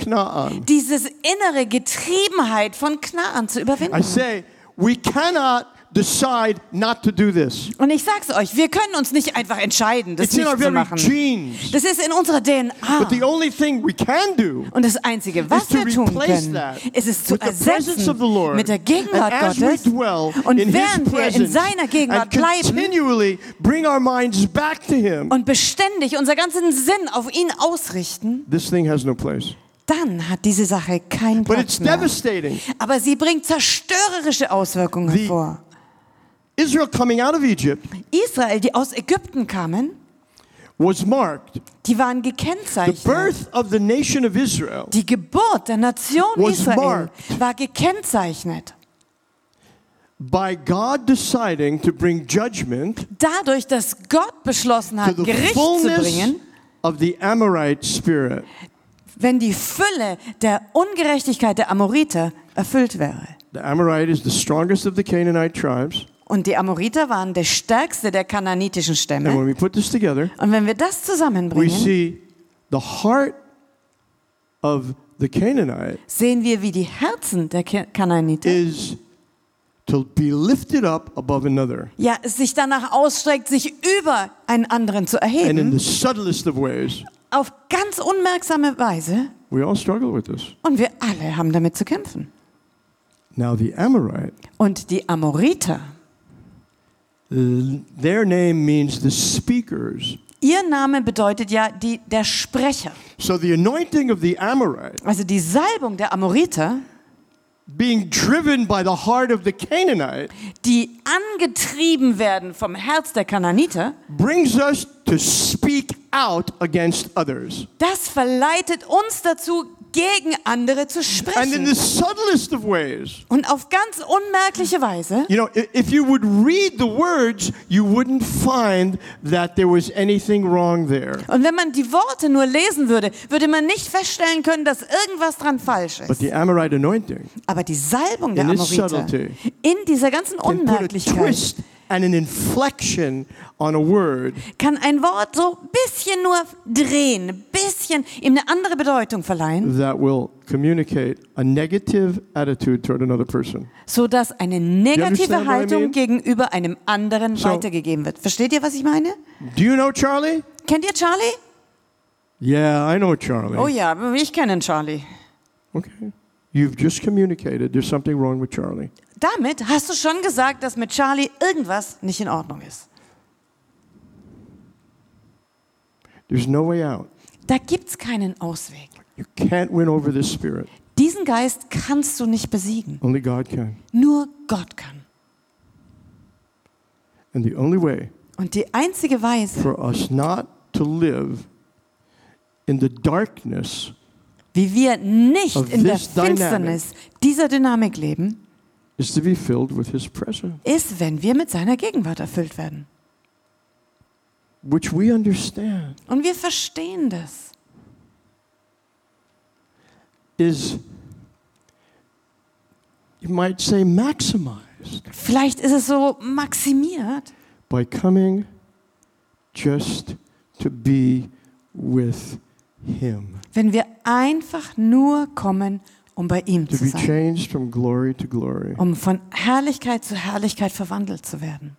dieses innere Getriebenheit von Knaan zu I überwinden. say, we cannot decide not to do this. Und ich sag's euch, wir können uns nicht einfach entscheiden, das It's in nicht our zu very machen. genes. Das ist in unserer DNA. But the only thing we can do Und das Einzige, was is to wir tun können, ist es zu with the presence ersetzen of the Lord. mit der Gegenwart Gottes. Und während wir in seiner Gegenwart bleiben continually bring our minds back to Him, und beständig unser ganzen Sinn auf ihn ausrichten, this thing has no place. dann hat diese Sache keinen But Platz it's mehr. devastating. Aber sie bringt zerstörerische Auswirkungen hervor. Israel coming out of Egypt Israel, die aus Ägypten kamen, was marked. die waren The gekennzeichnet. birth of the nation of Israel Die Geburt der Nation Was Israel marked. war gekennzeichnet. by God deciding to bring judgment Dadurch, dass Gott beschlossen hat, the Gericht zu bringen, of the Amorite spirit. wenn die Fülle der Ungerechtigkeit der Amoriter erfüllt wäre. The Amorite is the strongest of the Canaanite tribes. Und die Amoriter waren der stärkste der kananitischen And Stämme. when we put this together, Und wenn wir das we zusammenbringen, see the heart of the Canaanite sehen wir, wie die Herzen der Ke- Kanaaniter is to be lifted up above another. ja, es sich danach ausstreckt, sich über einen anderen zu And in erheben, the subtlest of ways, auf ganz unmerksame Weise. we all struggle with this. Und wir alle haben damit zu kämpfen. Now, the Amorite, Und die Amoriter, their name means the speakers. ihr Name bedeutet ja die, der Sprecher. So the anointing of the Amorite, Also die Salbung der Amoriter, being driven by the heart of the Canaanite, die angetrieben werden vom Herz der Kananiter, brings us to speak out against others. das verleitet uns dazu, gegen andere zu And in the sprechen. subtlest of ways, Und auf ganz unmerkliche Weise. you know, if you would read the words, you wouldn't find that there was anything wrong there. Und wenn man die Worte nur lesen würde, würde man nicht feststellen können, dass irgendwas dran falsch But ist. the Amorite anointing Aber die Salbung der Amoriter in dieser ganzen Unmerklichkeit and an inflection on a word kann ein Wort so bisschen nur drehen, bisschen ihm eine andere Bedeutung verleihen, that will communicate a negative attitude toward another person. sodass eine understand negative what I Haltung mean? gegenüber einem anderen So- weitergegeben wird. Versteht ihr, was ich meine? Do you know Charlie? Kennt ihr Charlie? Yeah, I know Charlie. Oh ja, ich kenne Charlie. Okay. You've just communicated there's something wrong with Charlie. Damit hast du schon gesagt, dass mit Charlie irgendwas nicht in Ordnung ist. There's no way out. Da gibt es keinen Ausweg. You can't win over this spirit. Diesen Geist kannst du nicht besiegen. Only God can. Nur Gott kann. And the only way Und die einzige Weise, for us not to live in the darkness wie wir nicht in der. Finsternis dieser Dynamik leben, ist, wenn wir mit seiner Gegenwart erfüllt werden. which we understand Und wir verstehen das. is, you might say, maximized Vielleicht ist es so maximiert, by coming just to be with Him, wenn wir einfach nur kommen, um bei ihm zu sein. glory glory. Um von Herrlichkeit zu Herrlichkeit verwandelt zu werden.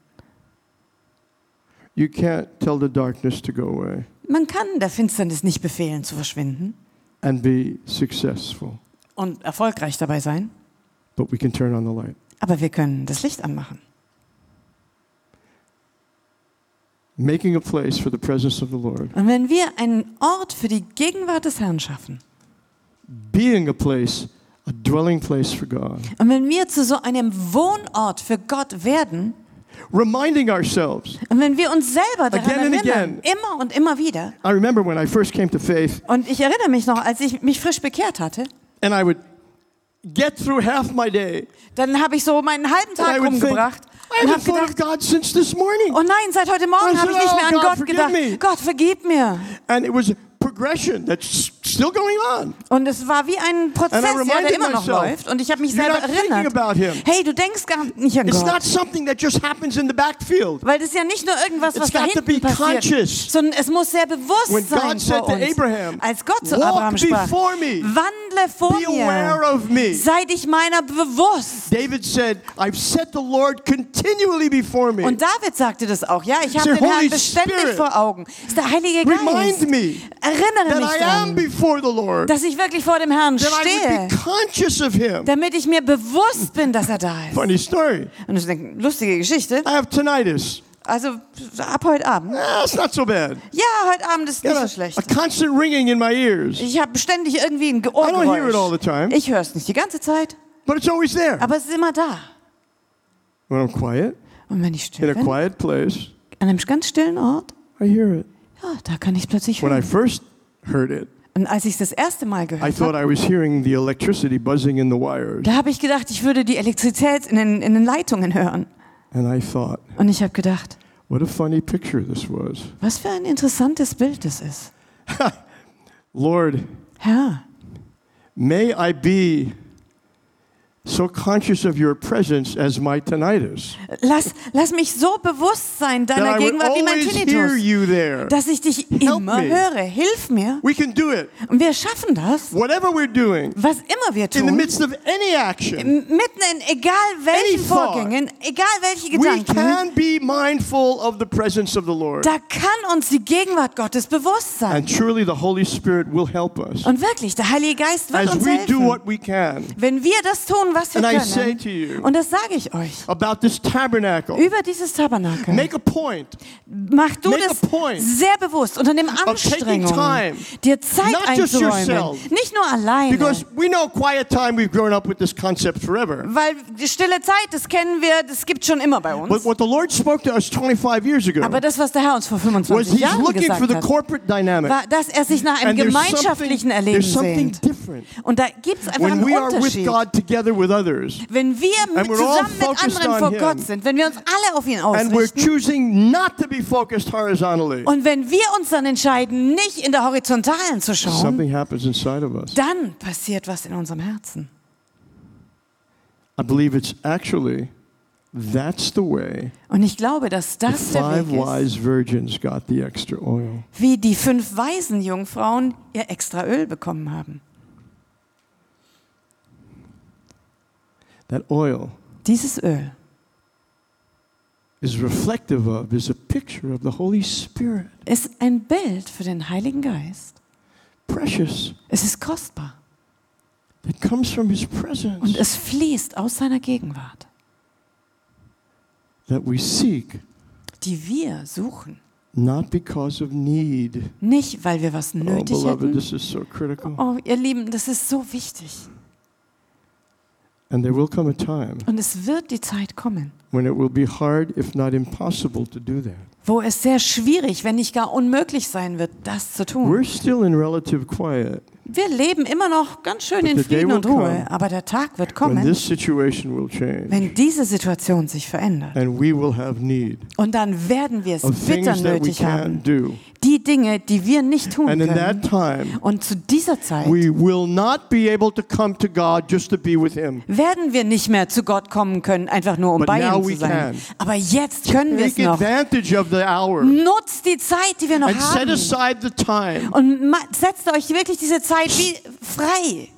You can't tell the darkness to go away Man kann der Finsternis nicht befehlen zu verschwinden and be successful, und erfolgreich dabei sein, but we can turn on the light. aber wir können das Licht anmachen. Making a place for the presence of the Lord, Und wenn wir einen Ort für die Gegenwart des Herrn schaffen being a place, a dwelling place for God, und wenn wir zu so einem Wohnort für Gott werden reminding ourselves. und wenn wir uns selber daran Again and erinnern, again. immer und immer wieder, I remember when I first came to faith, und ich erinnere mich noch, als ich mich frisch bekehrt hatte, and I would get through half my day, dann habe ich so meinen halben Tag rumgebracht I und habe gedacht, God since this morning. oh nein, seit heute Morgen habe ich nicht mehr "Oh, an God, Gott gedacht. me." Gott, vergib mir. And it was progression that's still going on. Und es war wie ein Prozess, ja, der immer noch myself, läuft. Und ich habe mich selber erinnert. Hey, du denkst gar nicht an It's Gott. not something that just happens in the backfield. Weil das ist ja nicht nur irgendwas, was It's da hinten passiert, sondern es muss sehr bewusst When sein God vor uns. Abraham, Als Gott zu "Walk Abraham sprach, me. wandle vor mir, of me. sei dich meiner bewusst. David said, I've set the Lord continually before me. Und David sagte das auch, ja, ich habe den Herrn beständig Spirit, vor Augen. Das ist der Heilige Geist. Remind me Erinnere mich daran, before the Lord, dass ich wirklich vor dem Herrn that I would stehe, be conscious of Him. damit ich mir bewusst bin, dass er da ist. Funny story. Und das ist eine lustige Geschichte. I have tinnitus. Also ab heute Abend. Ah, it's not so bad. Ja, heute Abend ist nicht Got so a, schlecht. a constant ringing in my ears, Ich habe ständig irgendwie ein I don't hear it all the Ohrgeräusch. time, Ich höre es nicht die ganze Zeit, but it's always there. aber es ist immer da. When I'm quiet, Und wenn ich in still a bin, quiet place, an einem ganz stillen Ort, I hear it. ja, da kann ich es plötzlich When I hören. first heard it, Und als ich es das erste Mal I gehört thought habe, I was hearing the electricity buzzing in the wires. da habe ich gedacht, ich würde die Elektrizität in den, in den Leitungen hören. And I thought, Und ich habe gedacht, what a funny picture this was. was für ein interessantes Bild das ist. Lord, Herr, may I be so conscious of your presence as my tinnitus. Lass, lass mich so bewusst sein deiner Gegenwart wie mein Tinnitus, dass ich dich Help immer me. höre. Hilf mir. We can do it. Und wir schaffen das, Whatever we're doing, was immer wir in the tun, midst of any action, mitten in egal welchen. Vorgängen, egal welche we Gedanken, can be mindful of the presence of the Lord. da kann uns die Gegenwart Gottes bewusst sein. And surely the Holy Spirit will help us Und wirklich, der Heilige Geist wird as uns we do helfen, what we can. wenn wir das tun, was wir And I say to you Und das sage ich euch. about this tabernacle. Über dieses Tabernakel. Make a point Mach du make das a point sehr bewusst, unter dem taking Anstrengung, time, dir Zeit not just einzuräumen. yourself. Nicht nur alleine. because we know quiet time, we've grown up with this concept forever. Weil die stille Zeit, das kennen wir, das gibt schon immer bei But uns. what the Lord spoke to us 25 years ago Aber das, was der Herr uns vor was 25 He's Jahren looking for gesagt the hat, corporate dynamic. war, dass er sich nach einem And there's something, gemeinschaftlichen Erleben there's something sehnt. different Und da gibt es einfach when einen we are with Unterschied. God together with others. Wenn wir And we're all zusammen mit focused anderen vor on Gott Him. sind, wenn wir uns alle auf ihn And we're ausrichten choosing not to be focused horizontally. und wenn wir uns dann entscheiden, nicht in der Horizontalen zu schauen, Something happens inside of us. dann passiert was in unserem Herzen. I believe it's actually that's the way Und ich glaube, dass the das der five Weg ist, wise virgins got the extra oil. wie die fünf weisen Jungfrauen ihr extra Öl bekommen haben. That oil Dieses Öl is reflective of, is a picture of the Holy Spirit. ist ein Bild für den Heiligen Geist. Precious. Es ist kostbar That comes from His und presence. es fließt aus seiner Gegenwart, That we seek, die wir suchen. not because of need. Nicht, weil wir was Oh, nötig beloved, hätten. this is so critical. Oh, ihr Lieben, das ist so wichtig. And there will come a time Und es wird die Zeit kommen, when it will be hard, if not impossible, to do that. wo es sehr schwierig, wenn nicht gar unmöglich sein wird, das zu tun. We're still in relative quiet Wir leben immer noch ganz schön But in Frieden und Ruhe, aber der Tag wird kommen, this situation will change. wenn diese Situation sich verändert. And we will have need Und dann werden wir es bitter things that we nötig haben. Die Dinge, die wir nicht tun And in that können. time, Und zu dieser Zeit we will not be able to come to God just to be with Him. werden wir nicht mehr zu Gott kommen können, einfach nur um bei ihm we zu sein. can. Aber jetzt können wir es Take noch. advantage of the hour Nutzt die Zeit, die wir noch and set haben. Und setzt euch wirklich diese Zeit frei.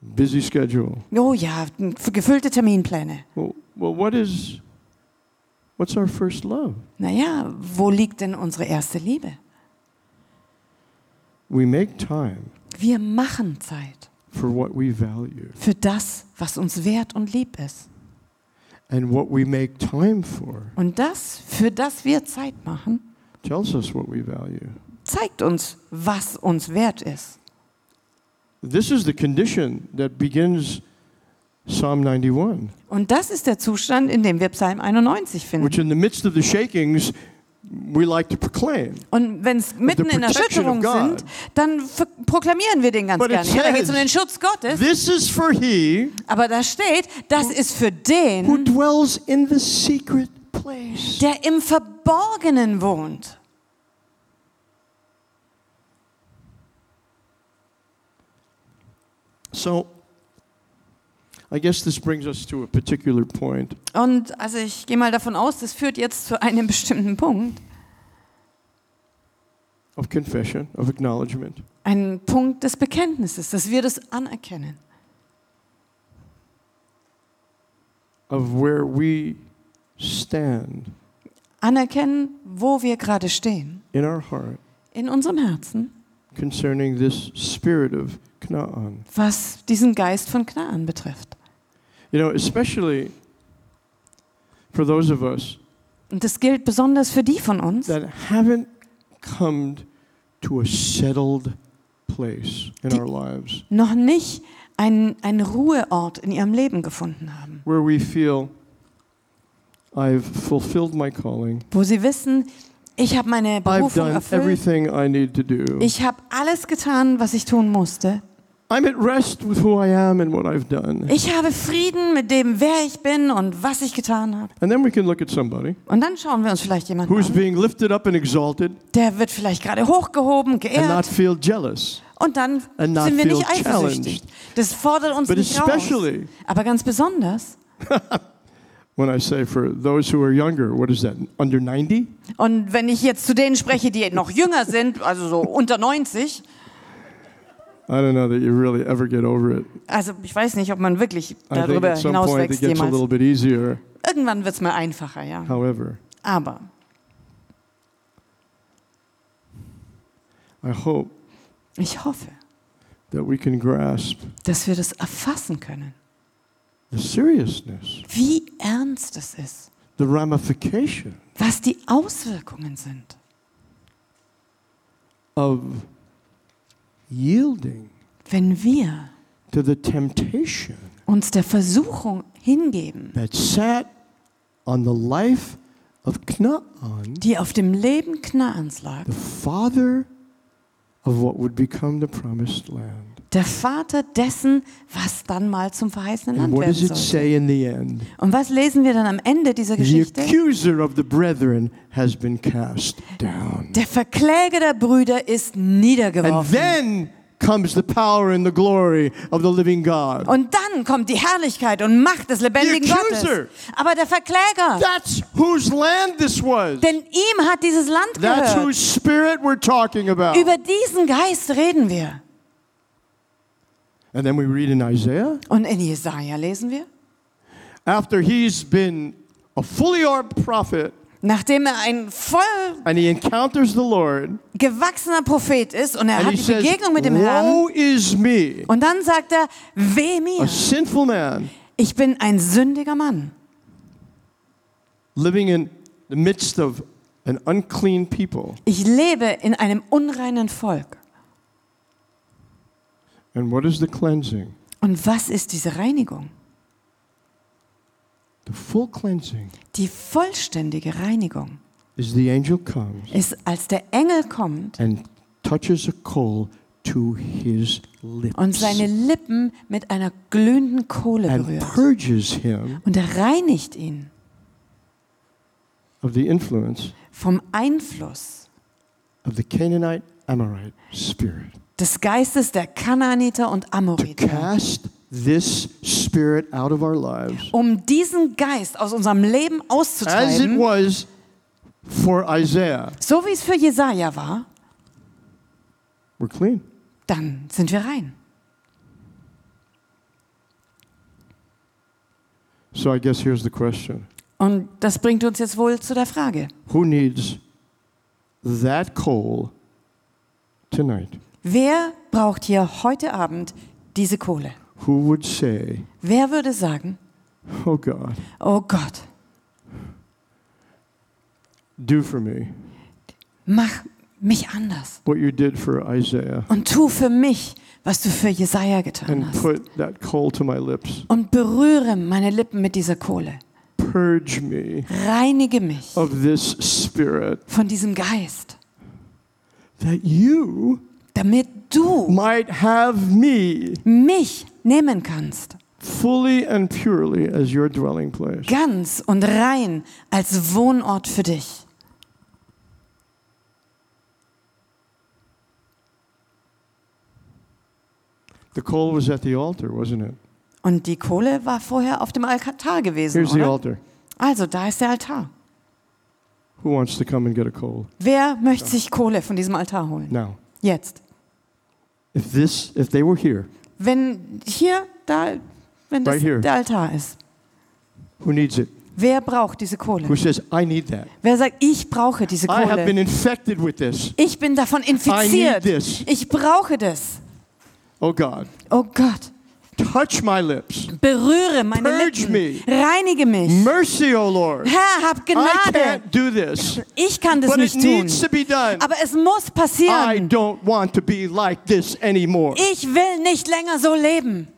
Busy schedule. Oh ja, gefüllte Terminpläne. Well, well, what is, what's our first love? Naja, wo liegt denn unsere erste Liebe? We make time Wir machen Zeit for what we value. für das, was uns wert und lieb ist. And what we make time for Und das, für das wir Zeit machen, tells us what we value. zeigt uns, was uns wert ist. This is the condition that begins Psalm 91, Und das ist der Zustand, in dem wir Psalm 91 which finden. in the midst of the shakings, Und wenn es mitten in Erschütterung sind, dann proklamieren wir den ganz But gerne. Ja, da geht es um den Schutz Gottes. This is for he Aber da steht, das ist für who den, dwells in the secret place. der im Verborgenen wohnt. So, I guess this brings us to a particular point. Und also ich gehe mal davon aus, das führt jetzt zu einem bestimmten Punkt. of confession, of acknowledgement. Ein Punkt des Bekenntnisses, dass wir das anerkennen. of where we stand Anerkennen, wo wir gerade stehen. in our heart In unserem Herzen, concerning this spirit of Canaan. was diesen Geist von Knaan betrifft. You know, especially for those of us Und das gilt besonders für die von uns, that haven't come to a settled place in Die- our lives noch nicht einen, einen Ruheort in ihrem Leben gefunden haben, where we feel I've fulfilled my calling. wo sie wissen, ich habe meine I've Berufung done erfüllt, everything I need to do. ich habe alles getan, was ich tun musste I'm at rest with who I am and what I've done. Ich habe Frieden mit dem, wer ich bin und was ich getan habe. And then we can look at somebody Und dann schauen wir uns vielleicht jemanden who's an, being lifted up and exalted der wird vielleicht gerade hochgehoben, and not geehrt feel jealous. und dann and not sind wir nicht feel eifersüchtig. Das fordert uns But nicht raus. especially Aber ganz besonders, when I say for those who are younger, what is that, under 90? und wenn ich jetzt zu denen spreche, die noch jünger sind, also so unter 90, I don't know that you really ever get over it. also ich weiß nicht, ob man wirklich darüber hinauswächst jemals. Irgendwann wird es mal einfacher, ja. However, Aber I hope ich hoffe, that we can grasp dass wir das erfassen können, the seriousness, wie ernst es ist, the ramification was die Auswirkungen sind. of yielding Wenn wir to the temptation uns der Versuchung hingeben, that sat on the life of Knaan, die auf dem Leben Knaans lag, the father of what would become the promised land. Der Vater dessen, was dann mal zum verheißenen And Land werden it sollte. say in the end? Und was lesen wir dann am Ende dieser Geschichte? accuser of the brethren has been cast down. Der Verkläger der Brüder ist And niedergeworfen. then comes the power and the glory of the living God. Und dann kommt die Herrlichkeit und Macht des lebendigen The accuser. Gottes. Aber der Verkläger, That's whose land this was. denn ihm hat dieses Land That's gehört. whose spirit we're talking about. Über diesen Geist reden wir. And then we read in Isaiah, Und in Jesaja lesen wir, after he's been a fully armed prophet nachdem er ein voll and he encounters the Lord, gewachsener Prophet ist und er and hat he die says, Begegnung mit dem Herrn. Me, Und dann sagt er, weh a mir, sinful man, ich bin ein sündiger Mann, living in the midst of an unclean people. ich lebe in einem unreinen Volk. And what is the cleansing? Und was ist diese Reinigung? The full cleansing Die vollständige Reinigung is the angel comes ist, als der Engel kommt and touches a coal to his lips und seine Lippen mit einer glühenden Kohle and berührt. purges him Und er reinigt ihn of the influence vom Einfluss of the Canaanite Amorite spirit. Des Geistes der Kanaaniter und Amoriter. this spirit out of our lives Um diesen Geist aus unserem Leben as it auszutreiben, was for Isaiah. so wie es für Jesaja war, We're clean. dann sind wir rein. So I guess here's the question Und das bringt uns jetzt wohl zu der Frage, Who needs that coal tonight? Wer braucht hier heute Abend diese Kohle? Who would say, Wer würde sagen, Oh God, oh Gott, do for me mach mich anders what you did for Isaiah und tu für mich, was du für Jesaja getan and hast. put that coal to my lips? Und berühre meine Lippen mit dieser Kohle. Purge me Reinige mich of this spirit von diesem Geist, that you damit du might have me mich nehmen kannst, fully and purely as your dwelling place. ganz und rein als Wohnort für dich. The coal was at the altar, wasn't it? Und die Kohle war vorher auf dem Altar gewesen, Here's the oder? altar. Also, da ist der Altar. Who wants to come and get a coal? Wer möchte sich Kohle von diesem Altar holen? Now, Jetzt. If this if they were here, Wenn hier, da, wenn das Right here. der Altar ist, who needs it? wer braucht diese Kohle? Who says, I need that? Wer sagt, ich brauche diese I have been Kohle? infected with this. Ich bin davon infiziert. this. Ich brauche das. Oh God. Oh Gott, Touch my lips. berühre meine Purge Lippen. me. Reinige mich. Mercy, O Lord. Herr, hab I Gnade. can't do this. Ich kann das But it nicht tun. needs to be done. Aber es muss I passieren. don't want to be like this anymore. Ich will nicht länger so leben.